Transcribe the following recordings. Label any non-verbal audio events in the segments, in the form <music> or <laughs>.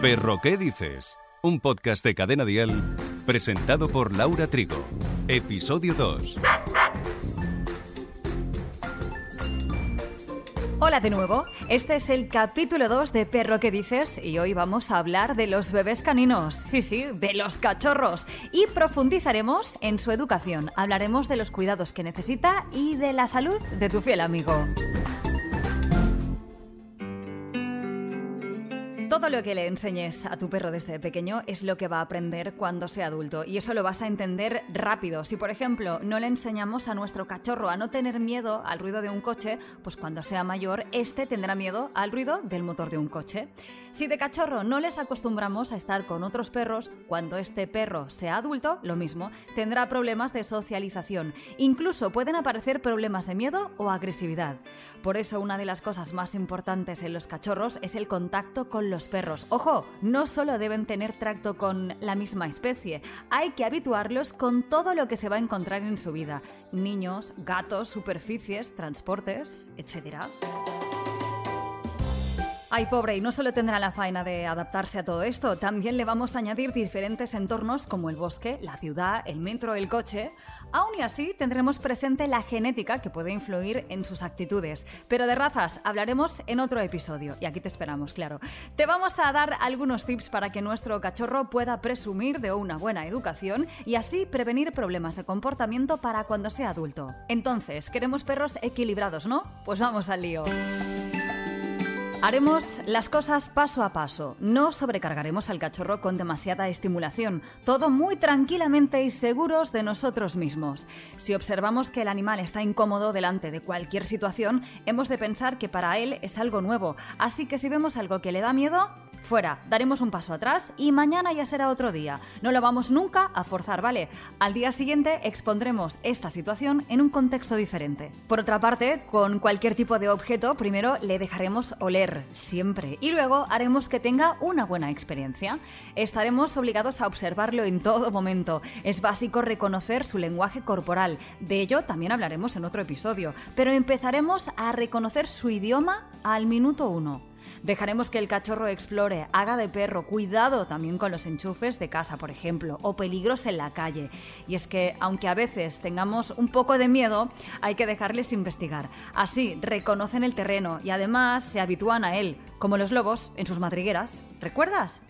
Perro, ¿qué dices? Un podcast de Cadena Dial presentado por Laura Trigo. Episodio 2. Hola de nuevo, este es el capítulo 2 de Perro que dices y hoy vamos a hablar de los bebés caninos, sí, sí, de los cachorros y profundizaremos en su educación, hablaremos de los cuidados que necesita y de la salud de tu fiel amigo. Todo lo que le enseñes a tu perro desde pequeño es lo que va a aprender cuando sea adulto y eso lo vas a entender rápido. Si por ejemplo no le enseñamos a nuestro cachorro a no tener miedo al ruido de un coche, pues cuando sea mayor este tendrá miedo al ruido del motor de un coche. Si de cachorro no les acostumbramos a estar con otros perros, cuando este perro sea adulto, lo mismo, tendrá problemas de socialización. Incluso pueden aparecer problemas de miedo o agresividad. Por eso una de las cosas más importantes en los cachorros es el contacto con los perros. Ojo, no solo deben tener tracto con la misma especie, hay que habituarlos con todo lo que se va a encontrar en su vida. Niños, gatos, superficies, transportes, etc. Ay, pobre, y no solo tendrá la faena de adaptarse a todo esto, también le vamos a añadir diferentes entornos como el bosque, la ciudad, el metro, el coche. Aún y así tendremos presente la genética que puede influir en sus actitudes. Pero de razas hablaremos en otro episodio, y aquí te esperamos, claro. Te vamos a dar algunos tips para que nuestro cachorro pueda presumir de una buena educación y así prevenir problemas de comportamiento para cuando sea adulto. Entonces, queremos perros equilibrados, ¿no? Pues vamos al lío. Haremos las cosas paso a paso, no sobrecargaremos al cachorro con demasiada estimulación, todo muy tranquilamente y seguros de nosotros mismos. Si observamos que el animal está incómodo delante de cualquier situación, hemos de pensar que para él es algo nuevo, así que si vemos algo que le da miedo, Fuera, daremos un paso atrás y mañana ya será otro día. No lo vamos nunca a forzar, ¿vale? Al día siguiente expondremos esta situación en un contexto diferente. Por otra parte, con cualquier tipo de objeto, primero le dejaremos oler, siempre, y luego haremos que tenga una buena experiencia. Estaremos obligados a observarlo en todo momento. Es básico reconocer su lenguaje corporal. De ello también hablaremos en otro episodio, pero empezaremos a reconocer su idioma al minuto uno. Dejaremos que el cachorro explore, haga de perro, cuidado también con los enchufes de casa, por ejemplo, o peligros en la calle. Y es que, aunque a veces tengamos un poco de miedo, hay que dejarles investigar. Así reconocen el terreno y además se habitúan a él, como los lobos en sus madrigueras. ¿Recuerdas?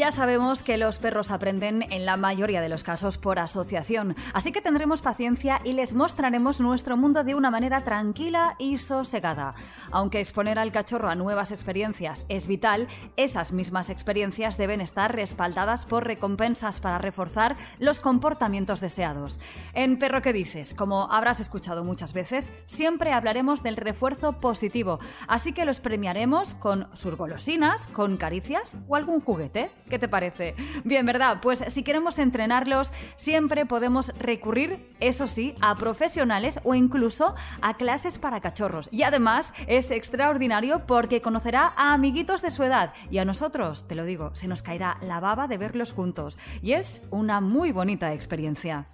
Ya sabemos que los perros aprenden en la mayoría de los casos por asociación, así que tendremos paciencia y les mostraremos nuestro mundo de una manera tranquila y sosegada. Aunque exponer al cachorro a nuevas experiencias es vital, esas mismas experiencias deben estar respaldadas por recompensas para reforzar los comportamientos deseados. En Perro que dices, como habrás escuchado muchas veces, siempre hablaremos del refuerzo positivo, así que los premiaremos con sus golosinas, con caricias o algún juguete. ¿Qué te parece? Bien, ¿verdad? Pues si queremos entrenarlos, siempre podemos recurrir, eso sí, a profesionales o incluso a clases para cachorros. Y además es extraordinario porque conocerá a amiguitos de su edad y a nosotros, te lo digo, se nos caerá la baba de verlos juntos. Y es una muy bonita experiencia.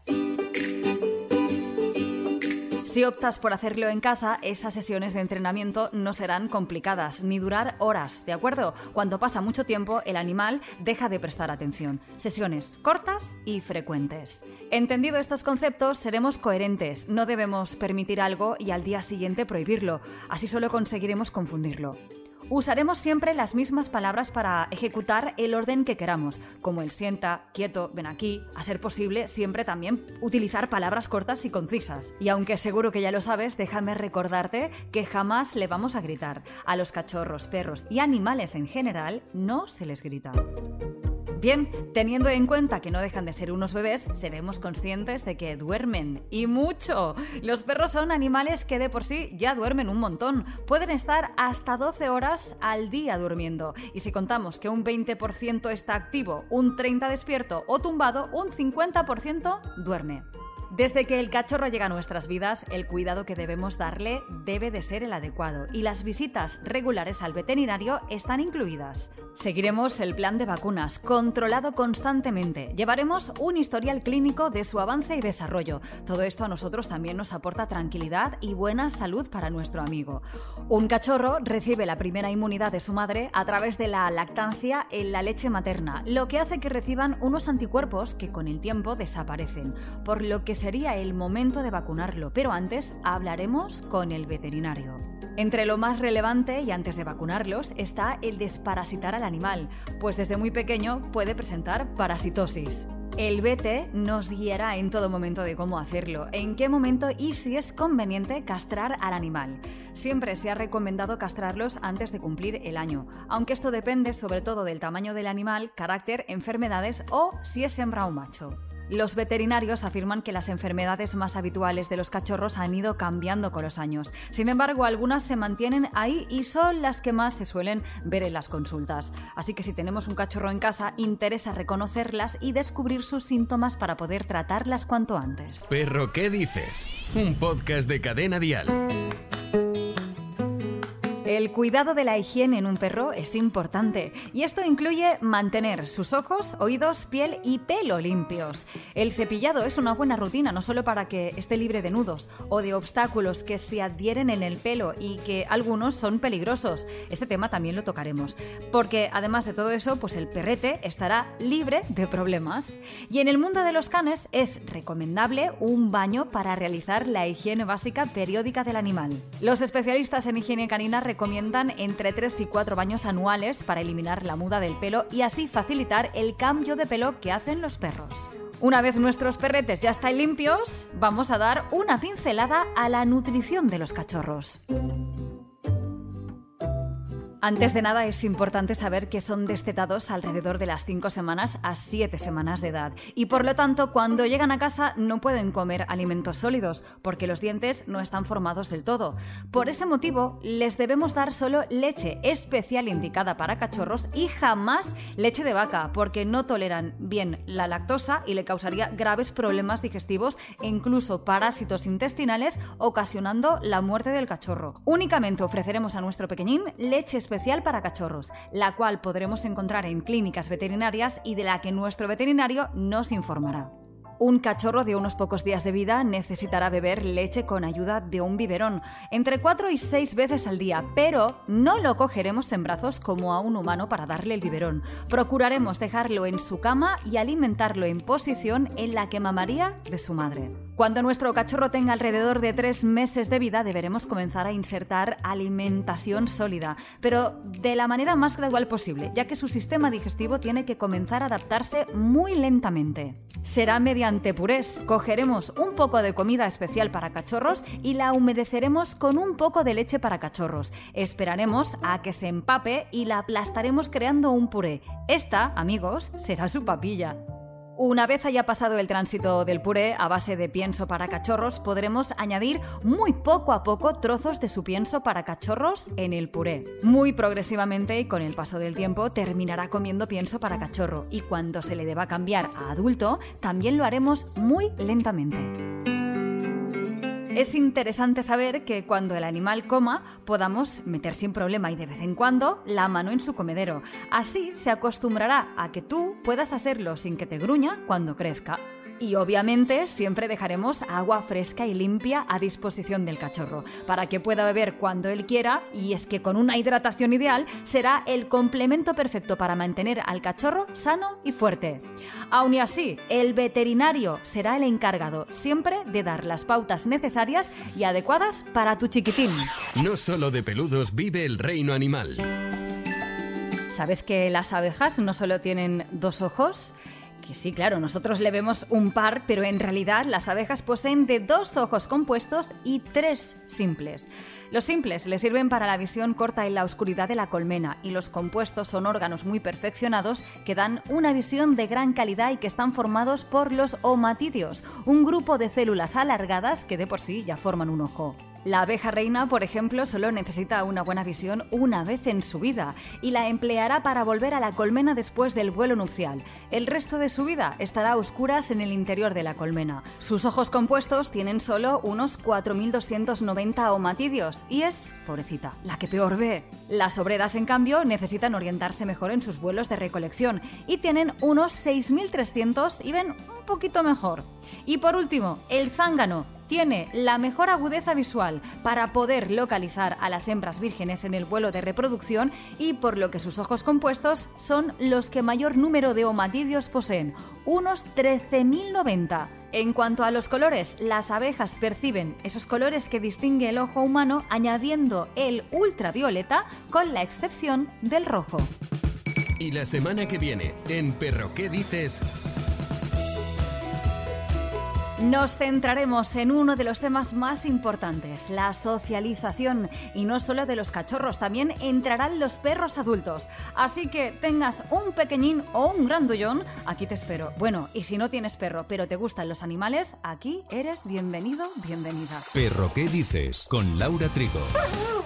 Si optas por hacerlo en casa, esas sesiones de entrenamiento no serán complicadas ni durar horas, ¿de acuerdo? Cuando pasa mucho tiempo, el animal deja de prestar atención. Sesiones cortas y frecuentes. Entendido estos conceptos, seremos coherentes. No debemos permitir algo y al día siguiente prohibirlo. Así solo conseguiremos confundirlo. Usaremos siempre las mismas palabras para ejecutar el orden que queramos, como el sienta, quieto, ven aquí, a ser posible siempre también utilizar palabras cortas y concisas. Y aunque seguro que ya lo sabes, déjame recordarte que jamás le vamos a gritar. A los cachorros, perros y animales en general no se les grita. Bien, teniendo en cuenta que no dejan de ser unos bebés, seremos conscientes de que duermen y mucho. Los perros son animales que de por sí ya duermen un montón. Pueden estar hasta 12 horas al día durmiendo. Y si contamos que un 20% está activo, un 30% despierto o tumbado, un 50% duerme. Desde que el cachorro llega a nuestras vidas, el cuidado que debemos darle debe de ser el adecuado y las visitas regulares al veterinario están incluidas. Seguiremos el plan de vacunas, controlado constantemente. Llevaremos un historial clínico de su avance y desarrollo. Todo esto a nosotros también nos aporta tranquilidad y buena salud para nuestro amigo. Un cachorro recibe la primera inmunidad de su madre a través de la lactancia en la leche materna, lo que hace que reciban unos anticuerpos que con el tiempo desaparecen, por lo que se sería el momento de vacunarlo, pero antes hablaremos con el veterinario. Entre lo más relevante y antes de vacunarlos está el desparasitar al animal, pues desde muy pequeño puede presentar parasitosis. El vete nos guiará en todo momento de cómo hacerlo, en qué momento y si es conveniente castrar al animal. Siempre se ha recomendado castrarlos antes de cumplir el año, aunque esto depende sobre todo del tamaño del animal, carácter, enfermedades o si es hembra o macho. Los veterinarios afirman que las enfermedades más habituales de los cachorros han ido cambiando con los años. Sin embargo, algunas se mantienen ahí y son las que más se suelen ver en las consultas. Así que si tenemos un cachorro en casa, interesa reconocerlas y descubrir sus síntomas para poder tratarlas cuanto antes. Perro, ¿qué dices? Un podcast de cadena dial. El cuidado de la higiene en un perro es importante y esto incluye mantener sus ojos, oídos, piel y pelo limpios. El cepillado es una buena rutina no solo para que esté libre de nudos o de obstáculos que se adhieren en el pelo y que algunos son peligrosos. Este tema también lo tocaremos, porque además de todo eso, pues el perrete estará libre de problemas. Y en el mundo de los canes es recomendable un baño para realizar la higiene básica periódica del animal. Los especialistas en higiene canina recomiendan entre 3 y 4 baños anuales para eliminar la muda del pelo y así facilitar el cambio de pelo que hacen los perros. Una vez nuestros perretes ya están limpios, vamos a dar una pincelada a la nutrición de los cachorros. Antes de nada es importante saber que son destetados alrededor de las 5 semanas a 7 semanas de edad y por lo tanto cuando llegan a casa no pueden comer alimentos sólidos porque los dientes no están formados del todo. Por ese motivo les debemos dar solo leche especial indicada para cachorros y jamás leche de vaca porque no toleran bien la lactosa y le causaría graves problemas digestivos e incluso parásitos intestinales ocasionando la muerte del cachorro. Únicamente ofreceremos a nuestro pequeñín leche especial para cachorros, la cual podremos encontrar en clínicas veterinarias y de la que nuestro veterinario nos informará. Un cachorro de unos pocos días de vida necesitará beber leche con ayuda de un biberón, entre 4 y 6 veces al día, pero no lo cogeremos en brazos como a un humano para darle el biberón. Procuraremos dejarlo en su cama y alimentarlo en posición en la que mamaría de su madre. Cuando nuestro cachorro tenga alrededor de 3 meses de vida deberemos comenzar a insertar alimentación sólida, pero de la manera más gradual posible, ya que su sistema digestivo tiene que comenzar a adaptarse muy lentamente. Será mediante ante purés. Cogeremos un poco de comida especial para cachorros y la humedeceremos con un poco de leche para cachorros. Esperaremos a que se empape y la aplastaremos creando un puré. Esta, amigos, será su papilla. Una vez haya pasado el tránsito del puré a base de pienso para cachorros, podremos añadir muy poco a poco trozos de su pienso para cachorros en el puré. Muy progresivamente y con el paso del tiempo terminará comiendo pienso para cachorro y cuando se le deba cambiar a adulto, también lo haremos muy lentamente. Es interesante saber que cuando el animal coma podamos meter sin problema y de vez en cuando la mano en su comedero. Así se acostumbrará a que tú puedas hacerlo sin que te gruña cuando crezca. Y obviamente siempre dejaremos agua fresca y limpia a disposición del cachorro, para que pueda beber cuando él quiera, y es que con una hidratación ideal será el complemento perfecto para mantener al cachorro sano y fuerte. Aún y así, el veterinario será el encargado siempre de dar las pautas necesarias y adecuadas para tu chiquitín. No solo de peludos vive el reino animal. ¿Sabes que las abejas no solo tienen dos ojos? Sí, claro, nosotros le vemos un par, pero en realidad las abejas poseen de dos ojos compuestos y tres simples. Los simples le sirven para la visión corta en la oscuridad de la colmena y los compuestos son órganos muy perfeccionados que dan una visión de gran calidad y que están formados por los omatidios, un grupo de células alargadas que de por sí ya forman un ojo. La abeja reina, por ejemplo, solo necesita una buena visión una vez en su vida y la empleará para volver a la colmena después del vuelo nupcial. El resto de su vida estará a oscuras en el interior de la colmena. Sus ojos compuestos tienen solo unos 4.290 omatidios y es, pobrecita, la que peor ve. Las obreras, en cambio, necesitan orientarse mejor en sus vuelos de recolección y tienen unos 6.300 y ven un poquito mejor. Y por último, el zángano tiene la mejor agudeza visual para poder localizar a las hembras vírgenes en el vuelo de reproducción y por lo que sus ojos compuestos son los que mayor número de omatidios poseen, unos 13.090. En cuanto a los colores, las abejas perciben esos colores que distingue el ojo humano añadiendo el ultravioleta con la excepción del rojo. Y la semana que viene, en Perro ¿Qué dices? Nos centraremos en uno de los temas más importantes, la socialización. Y no solo de los cachorros, también entrarán los perros adultos. Así que tengas un pequeñín o un grandullón, aquí te espero. Bueno, y si no tienes perro, pero te gustan los animales, aquí eres bienvenido, bienvenida. Perro, ¿qué dices? Con Laura Trigo. <laughs>